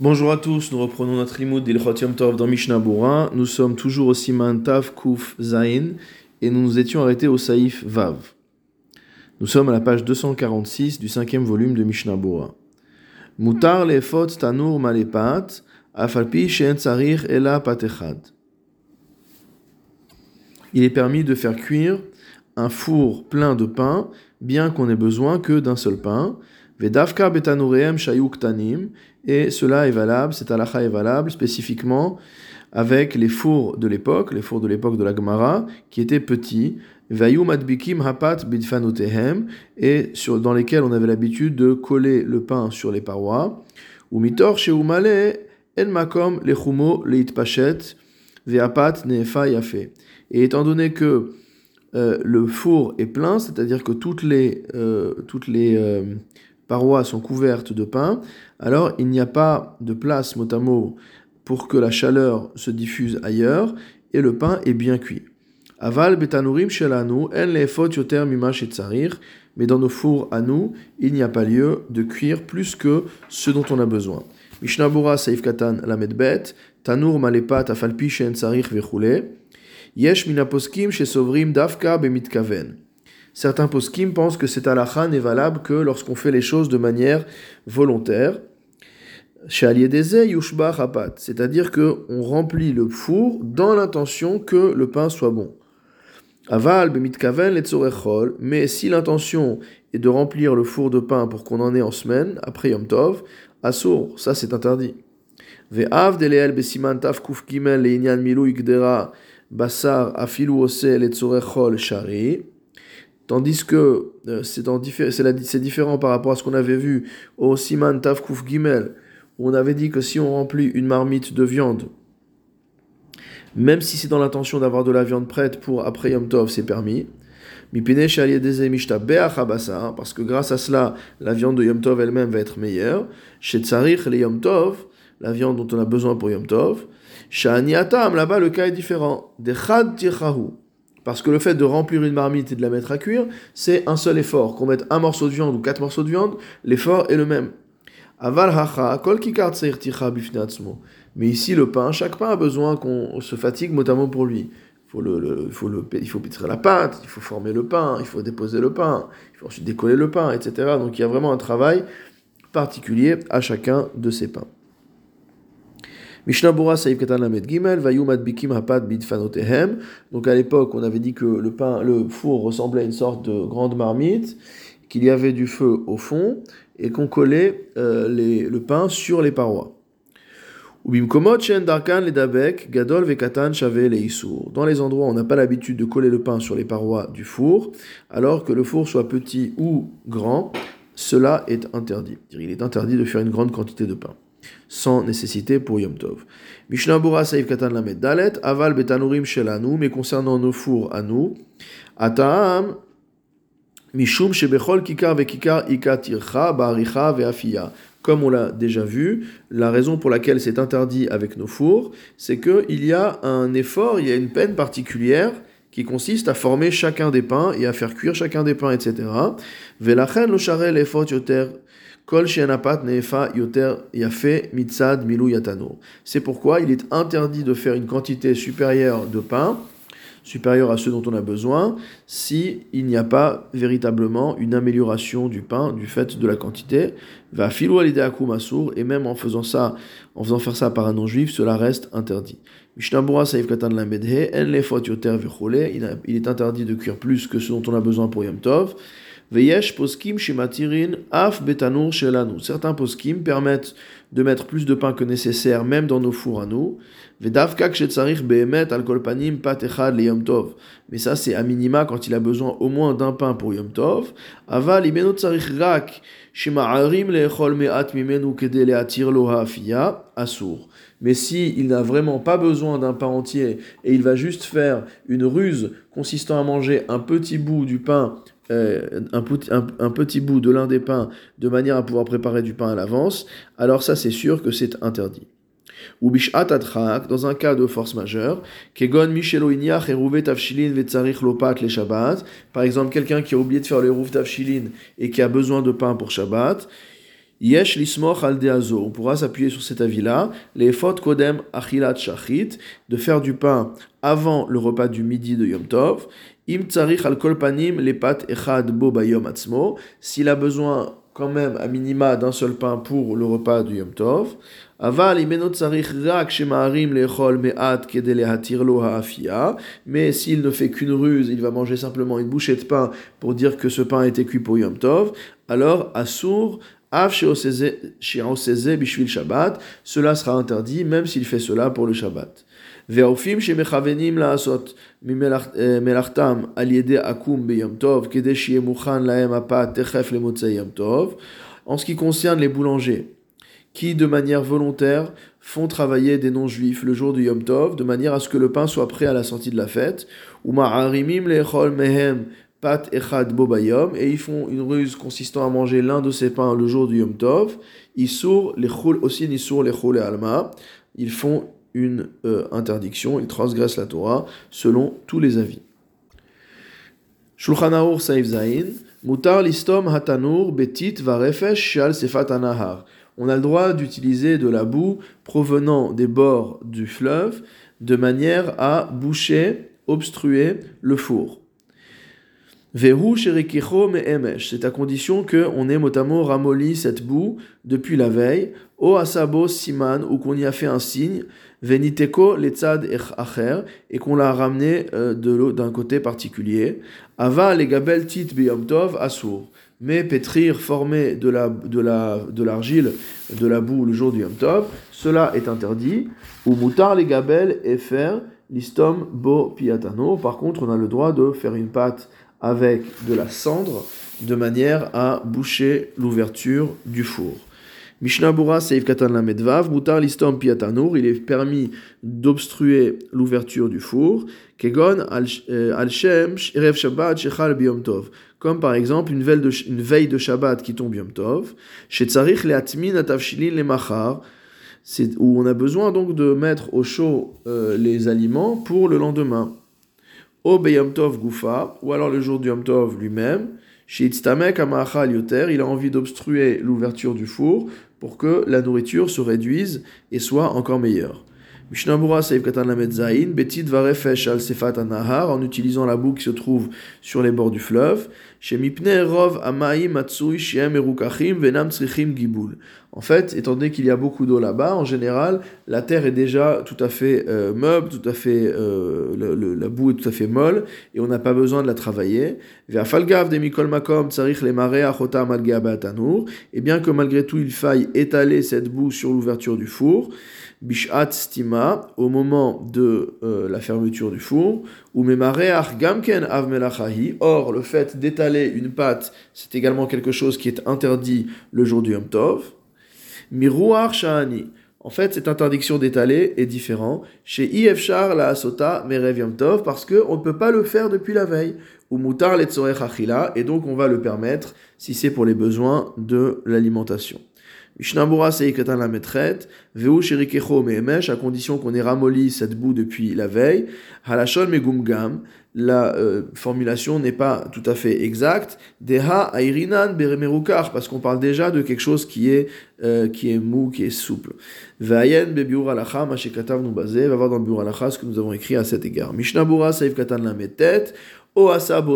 Bonjour à tous, nous reprenons notre limoud d'Ilchot Yom Tov dans Mishnah Bura. Nous sommes toujours au Siman Tav Kuf Zain et nous nous étions arrêtés au Saïf Vav. Nous sommes à la page 246 du cinquième volume de Mishnah Bura. Mutar lefot tanur malepat afalpi she'en tsarir ela. Il est permis de faire cuire un four plein de pain, bien qu'on ait besoin que d'un seul pain. Vedavka betanureem shayuk tanim, et cela est valable, cette halakha est valable spécifiquement avec les fours de l'époque, les fours de l'époque de la Gemara, qui étaient petits, vayum adbikim hapat bidfanotehem, et dans lesquels on avait l'habitude de coller le pain sur les parois, ou mitor sheumale el makom lechumo leitpachet veapat nefa yafe. Et étant donné que euh, le four est plein, c'est-à-dire que toutes les, euh, toutes les euh, parois sont couvertes de pain, alors il n'y a pas de place mot à mot pour que la chaleur se diffuse ailleurs et le pain est bien cuit. Aval betanurim shelanu en lefot yoter mimash etzarir, mais dans nos fours à nous, il n'y a pas lieu de cuire plus que ce dont on a besoin. Mishnah Bura Saif Katan Lamed Bet, Tanur Malepat Afalpi Shen Vechule, Yesh Minaposkim Shesovrim Davka Bemitkaven. Certains poskim pensent que cet halakha n'est valable que lorsqu'on fait les choses de manière volontaire. C'est-à-dire qu'on remplit le four dans l'intention que le pain soit bon. Aval mais si l'intention est de remplir le four de pain pour qu'on en ait en semaine, après Yom Tov, assour, ça c'est interdit. Ve'av deleel besiman taf kuf gimel leinyan milu basar afilu ose letzorechol shari. Tandis que euh, c'est différent par rapport à ce qu'on avait vu au Siman Tav Kuf Gimel, où on avait dit que si on remplit une marmite de viande, même si c'est dans l'intention d'avoir de la viande prête pour après Yom Tov, c'est permis. Parce que grâce à cela, la viande de Yom Tov elle-même va être meilleure. Chez Tsarich, les Yom Tov, la viande dont on a besoin pour Yom Tov. Sha'aniatam, là-bas, le cas est différent. Dechad tirchahu. Parce que le fait de remplir une marmite et de la mettre à cuire, c'est un seul effort. Qu'on mette un morceau de viande ou quatre morceaux de viande, l'effort est le même. Mais ici, le pain, chaque pain a besoin qu'on se fatigue, notamment pour lui. Il faut, le, faut le, il faut pétrir la pâte, il faut former le pain, il faut déposer le pain, il faut ensuite décoller le pain, etc. Donc il y a vraiment un travail particulier à chacun de ces pains. Mishnah Bora Saïf Katan Lamed Gimel, Vayum Adbikim Hapat Bidfanotehem. Donc à l'époque, on avait dit que le, pain, le four ressemblait à une sorte de grande marmite, qu'il y avait du feu au fond et qu'on collait euh, le pain sur les parois. Dans les endroits où on n'a pas l'habitude de coller le pain sur les parois du four, alors que le four soit petit ou grand, cela est interdit. Il est interdit de faire une grande quantité de pain sans nécessité pour Yom Tov. Mishnah Bura Saïf Katan Lamed Dalet, Aval Betanurim Shelanu, mais concernant nos fours à nous, Ataam, Mishum Shebechol Kikar Vekikar Ikatircha, Baricha Veafia. Comme on l'a déjà vu, la raison pour laquelle c'est interdit avec nos fours, c'est qu'il y a un effort, il y a une peine particulière qui consiste à former chacun des pains et à faire cuire chacun des pains, etc. Velachen lo sharel efot yoter c'est pourquoi il est interdit de faire une quantité supérieure de pain, supérieure à ce dont on a besoin, si il n'y a pas véritablement une amélioration du pain du fait de la quantité. Va filou et même en faisant ça, en faisant faire ça par un non-juif, cela reste interdit. Il est interdit de cuire plus que ce dont on a besoin pour Yom Tov. Veyesh poskim shematirin af betanur shelanu. Certains poskim permettent de mettre plus de pain que nécessaire, même dans nos fours à nous. Vedavka kshetzarich behemet al kolpanim pat echad le tov. Mais ça, c'est à minima quand il a besoin au moins d'un pain pour yom tov. Aval ibeno tsarich rak shema'arim leechol me'at mimenu kede le'atir lo ha'afia. Mais si il n'a vraiment pas besoin d'un pain entier et il va juste faire une ruse consistant à manger un petit bout du pain euh, un, petit bout de l'un des pains de manière à pouvoir préparer du pain à l'avance, alors ça c'est sûr que c'est interdit. Ou dans un cas de force majeure, kegon lopat les Par exemple, quelqu'un qui a oublié de faire le rouf tafshilin et qui a besoin de pain pour Shabbat, Yesh lismoch al deazo. On pourra s'appuyer sur cet avis-là. Les kodem achilat shachit, de faire du pain avant le repas du midi de Yom Tov. Im tsarich al kolpanim les pat echad bo bayom atzmo. S'il a besoin quand même à minima d'un seul pain pour le repas du Yom Tov. Aval imeno tsarich rak shemaharim lechol me'at kedele hatirlo ha'afia. Mais s'il ne fait qu'une ruse, il va manger simplement une bouchée de pain pour dire que ce pain été cuit pour Yom Tov. Alors, assour Av Shabbat, cela sera interdit même s'il fait cela pour le Shabbat. En ce qui concerne les boulangers, qui de manière volontaire font travailler des non-juifs le jour du Yom Tov, de manière à ce que le pain soit prêt à la sortie de la fête, ou mehem et ils font une ruse consistant à manger l'un de ces pains le jour du Yom Tov, aussi et alma, ils font une euh, interdiction, ils transgressent la Torah selon tous les avis. Shulchan Saif Zain, mutar listom hatanur betit varefesh shal. On a le droit d'utiliser de la boue provenant des bords du fleuve de manière à boucher, obstruer le four. C'est à condition qu'on ait motamo ramolli cette boue depuis la veille, o asabo siman, ou qu'on y a fait un signe, veniteko letzad acher, et qu'on l'a ramené euh, d'un côté particulier. Ava les gabel tit beyomtov asur. Mais pétrir, former de la de la de l'argile, de la boue le jour du Yom Tov, cela est interdit. Ou mutar les gabel et faire l'istom bo piatano. Par contre, on a le droit de faire une pâte avec de la cendre de manière à boucher l'ouverture du four. Mishnah Bura Seif Katan Lamedvav, Mutar Listom Piatanur, il est permis d'obstruer l'ouverture du four, Kegon Al-Shem Erev Shabbat Shechal Biyom Tov, comme par exemple une veille de, Shabbat qui tombe Yom Tov, Shetzarich Leatmin Atavshilin Lemachar, où on a besoin donc de mettre au chaud euh, les aliments pour le lendemain au Gufa, ou alors le jour du Yom Tov lui-même, il a envie d'obstruer l'ouverture du four pour que la nourriture se réduise et soit encore meilleure. Mishnabura Seif Katan Zain, Betit Varefesh al Sefat Anahar, en utilisant la boue qui se trouve sur les bords du fleuve. Shemipne Rov Amaim Matsui Shem Erukachim Venam Tzrichim Gibul. En fait, étant donné qu'il y a beaucoup d'eau là-bas, en général, la terre est déjà tout à fait euh, meuble, tout à fait, euh, la boue est tout à fait molle, et on n'a pas besoin de la travailler. Ve'afalgav de Mikol Makom Tzarich le Mare Achota Et bien que malgré tout il faille étaler cette boue sur l'ouverture du four, bishat stima, au moment de euh, la fermeture du four, ou memareach gamken av or le fait d'étaler une pâte, c'est également quelque chose qui est interdit le jour du Yom Tov, miruach shani, en fait, cette interdiction d'étaler est différente chez Ifshar la Asota Merev Yom Tov parce qu'on ne peut pas le faire depuis la veille. Ou Mutar Achila, et donc on va le permettre si c'est pour les besoins de l'alimentation. Mishnabura Seikatan la metret, Veu Shirikecho Mehemesh, à condition qu'on ait ramolli cette boue depuis la veille. Halashon Megumgam, la euh, formulation n'est pas tout à fait exacte. Deha Airinan Beremerukar, parce qu'on parle déjà de quelque chose qui est, euh, qui est mou, qui est souple. Vayen Bebiur Alacha, Mashekatav Nubazé, va voir dans le Biur Alacha ce que nous avons écrit à cet égard. Mishnabura Seikatan la metet,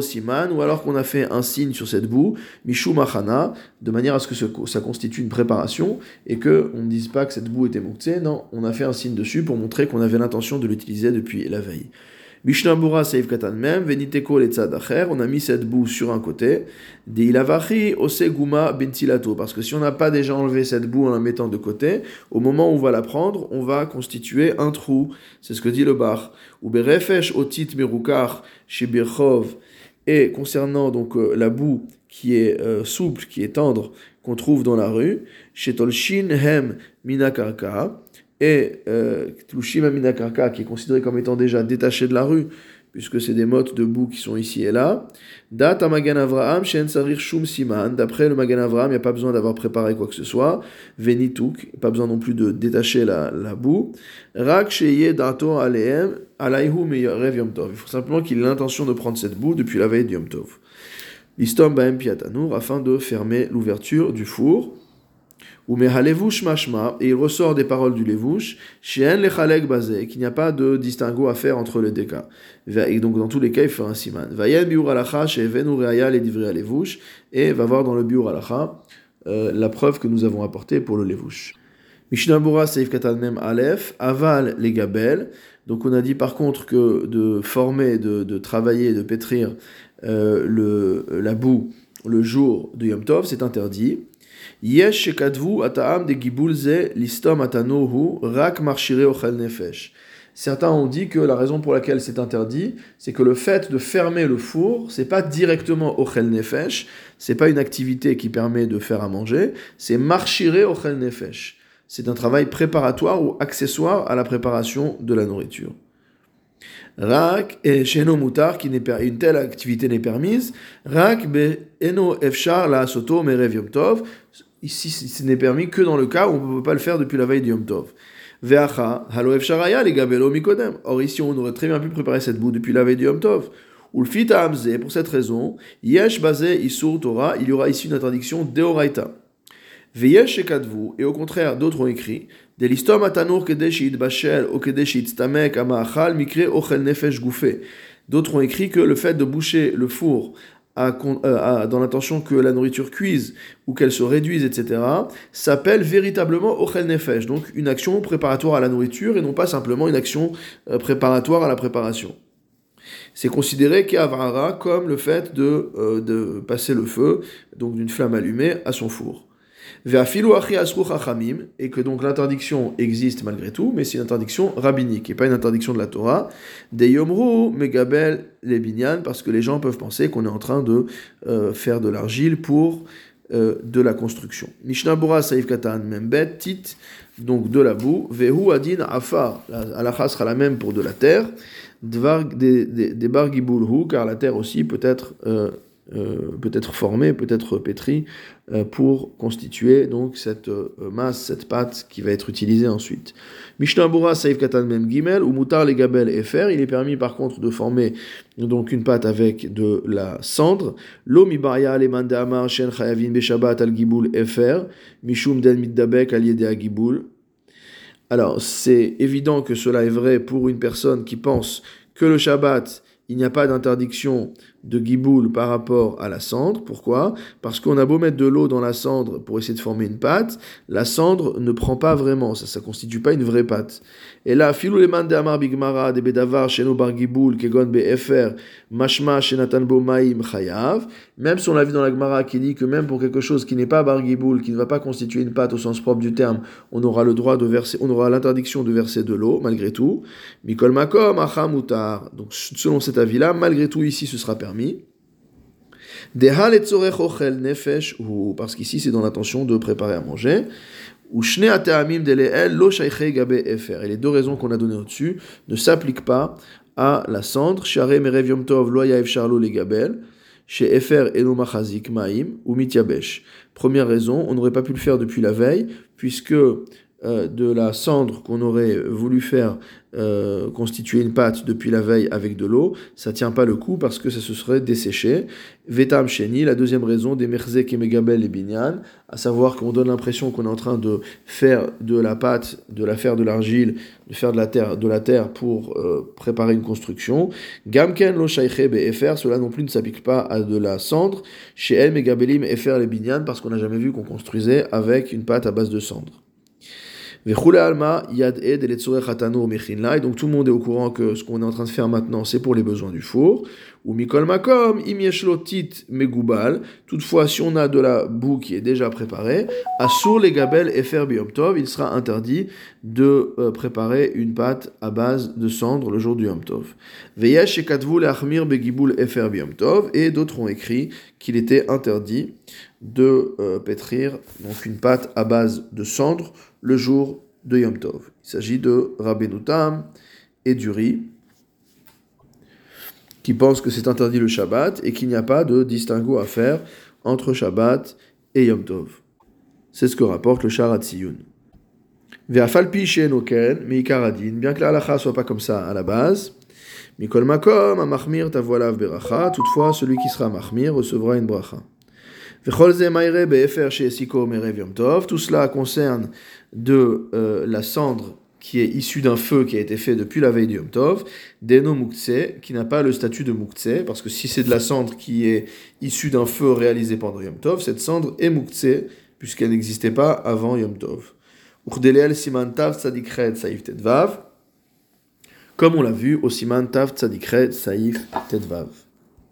siman, ou alors qu'on a fait un signe sur cette boue, mishu machana, de manière à ce que ça constitue une préparation et que on ne dise pas que cette boue était mouktsé, non, on a fait un signe dessus pour montrer qu'on avait l'intention de l'utiliser depuis la veille. Mishnabura Seif Katan Mem, Veniteko Letzadacher, on a mis cette boue sur un côté, De Ilavachi Oseguma Bentilato, parce que si on n'a pas déjà enlevé cette boue en la mettant de côté, au moment où on va la prendre, on va constituer un trou. C'est ce que dit le bar. Ou Berefesh Otit Merukar Shibirchov, et concernant donc euh, la boue qui est euh, souple, qui est tendre, qu'on trouve dans la rue, chez Tolshin Hem Minakarka, et euh, Tlushim Aminakarka, qui est considéré comme étant déjà détaché de la rue, puisque c'est des mottes de boue qui sont ici et là. Date Avraham, Shen Sarir Shum Siman. D'après le Magan Avraham, il n'y a pas besoin d'avoir préparé quoi que ce soit. Venituk, pas besoin non plus de détacher la, boue. Rak Sheye Dato Aleem, Alaihu Meyarev Yom Tov. Il faut simplement qu'il ait l'intention de prendre cette boue depuis la veille de Yom Tov. L'istom Baem Piatanur, afin de fermer l'ouverture du four. Ou mehalevush mashma, et il ressort des paroles du levush, shien lechalek bazé, qu'il n'y a pas de distinguo à faire entre les deux cas. Et donc dans tous les cas, il fait un siman. Vayen biur alacha, shevenu reaya le divri levush, et va voir dans le biur alacha euh, la preuve que nous avons apportée pour le levush. Mishnah Bura Seif Katan Mem Aleph, aval les gabel. Donc on a dit par contre que de former, de, de travailler, de pétrir euh, le, la boue le jour de Yom Tov, c'est interdit. Yesh shekadvu ataam de gibulze listom atanohu rak marshire ochel nefesh. Certains ont dit que la raison pour laquelle c'est interdit, c'est que le fait de fermer le four, c'est pas directement ochel nefesh, c'est pas une activité qui permet de faire à manger, c'est marshire ochel nefesh. C'est un travail préparatoire ou accessoire à la préparation de la nourriture. Rak et sheno mutar, qui une telle activité n'est permise. Rak eno efshar la soto merev yom tov. Ici, ce n'est permis que dans le cas où on ne peut pas le faire depuis la veille du Yom Tov. Ve'acha, halo efsharaya les gabelo mikodem. Or ici, on aurait très bien pu préparer cette boue depuis la veille du Yom Tov. Ou le fit amze, pour cette raison, yesh basé isur Torah, il y aura ici une interdiction deoraita. Ve'yesh shekadvu, et au contraire, d'autres ont écrit, Delistom atanur kedeshit bashel o kedeshit stamek amachal mikre ochel nefesh. D'autres ont écrit que le fait de boucher le four euh, dans l'intention que la nourriture cuise ou qu'elle se réduise, etc., s'appelle véritablement ochel nefesh, donc une action préparatoire à la nourriture et non pas simplement une action euh, préparatoire à la préparation. C'est considéré qu'avara comme le fait euh, de passer le feu, donc d'une flamme allumée, à son four et que donc l'interdiction existe malgré tout, mais c'est une interdiction rabbinique et pas une interdiction de la Torah. De yomru megabel les parce que les gens peuvent penser qu'on est en train de euh, faire de l'argile pour euh, de la construction. Mishnah Bora Saif Katan Membet Tit, donc de la boue, Vehu Adin Afar, la sera la même pour de la terre, Dvar des, des car la terre aussi peut être euh, euh, peut être formé, peut être pétri euh, pour constituer donc cette euh, masse, cette pâte qui va être utilisée ensuite. Mishnah Bura Saif Katan Mem Gimel ou Moutar les Gabel et Fer. Il est permis par contre de former donc une pâte avec de la cendre. Lo mibaria le mande amar shen chayavin beshabat al gibul efer mishum den middabek al yede. Alors c'est évident que cela est vrai pour une personne qui pense que le Shabbat il n'y a pas d'interdiction de giboul par rapport à la cendre. Pourquoi? Parce qu'on a beau mettre de l'eau dans la cendre pour essayer de former une pâte, la cendre ne prend pas vraiment, ça ne constitue pas une vraie pâte. Et là, filou le de amar bigmara de bedavar sheno bar giboul kegon befer mashma shenatan bo maim chayav. Même si on l'a vu dans la Gemara qui dit que même pour quelque chose qui n'est pas bar qui ne va pas constituer une pâte au sens propre du terme, on aura le droit de verser, on aura l'interdiction de verser de l'eau malgré tout. Mikol makom achamutar. Donc selon cet avis-là, malgré tout ici ce sera permis. Nefesh parce qu'ici c'est dans l'intention de préparer à manger. Ou Et les deux raisons qu'on a données au-dessus ne s'appliquent pas à la cendre. Share merev yom tov lo charlo le gabel. Chez Efer enomachazik maim ou mityabesh. Première raison, on n'aurait pas pu le faire depuis la veille, puisque euh, de la cendre qu'on aurait voulu faire euh, constituer une pâte depuis la veille avec de l'eau, ça tient pas le coup parce que ça se serait desséché. Vetam sheni, la deuxième raison des merzek et megabel et binyan, à savoir qu'on donne l'impression qu'on est en train de faire de la pâte, de la faire de l'argile, de faire de la terre, de la terre pour euh, préparer une construction. Gamken lo efer, cela non plus ne s'applique pas à de la cendre. Chez el megabelim efer les binyan parce qu'on n'a jamais vu qu'on construisait avec une pâte à base de cendre. Et donc tout le monde est au courant que ce qu'on est en train de faire maintenant, c'est pour les besoins du four. Ou mikol makom, tit megubal. Toutefois, si on a de la boue qui est déjà préparée, assur les gabel et fer tov, il sera interdit de euh, préparer une pâte à base de cendre le jour du yom tov. Veyesh et katvu achmir begibul efer tov. Et d'autres ont écrit qu'il était interdit de euh, pétrir donc une pâte à base de cendre le jour de Yom Tov. Il s'agit de Rabbeinu Tam et du riz qui pensent que c'est interdit le Shabbat et qu'il n'y a pas de distinguo à faire entre Shabbat et Yom Tov. C'est ce que rapporte le Sharat Siyun. Ve'afalpi she'enoken meikaradin, bien que la halacha soit pas comme ça à la base, mikol makom amachmir beracha, toutefois celui qui sera mahmir recevra une bracha. Tout cela concerne de euh, la cendre qui est issue d'un feu qui a été fait depuis la veille du Yom Tov, Deno Mukse, qui n'a pas le statut de Mukse, parce que si c'est de la cendre qui est issue d'un feu réalisé pendant Yom Tov, cette cendre est Mukse, puisqu'elle n'existait pas avant Yom Tov. Siman Saif Tedvav, comme on l'a vu au Siman Tav Tzadikred Saif Tedvav.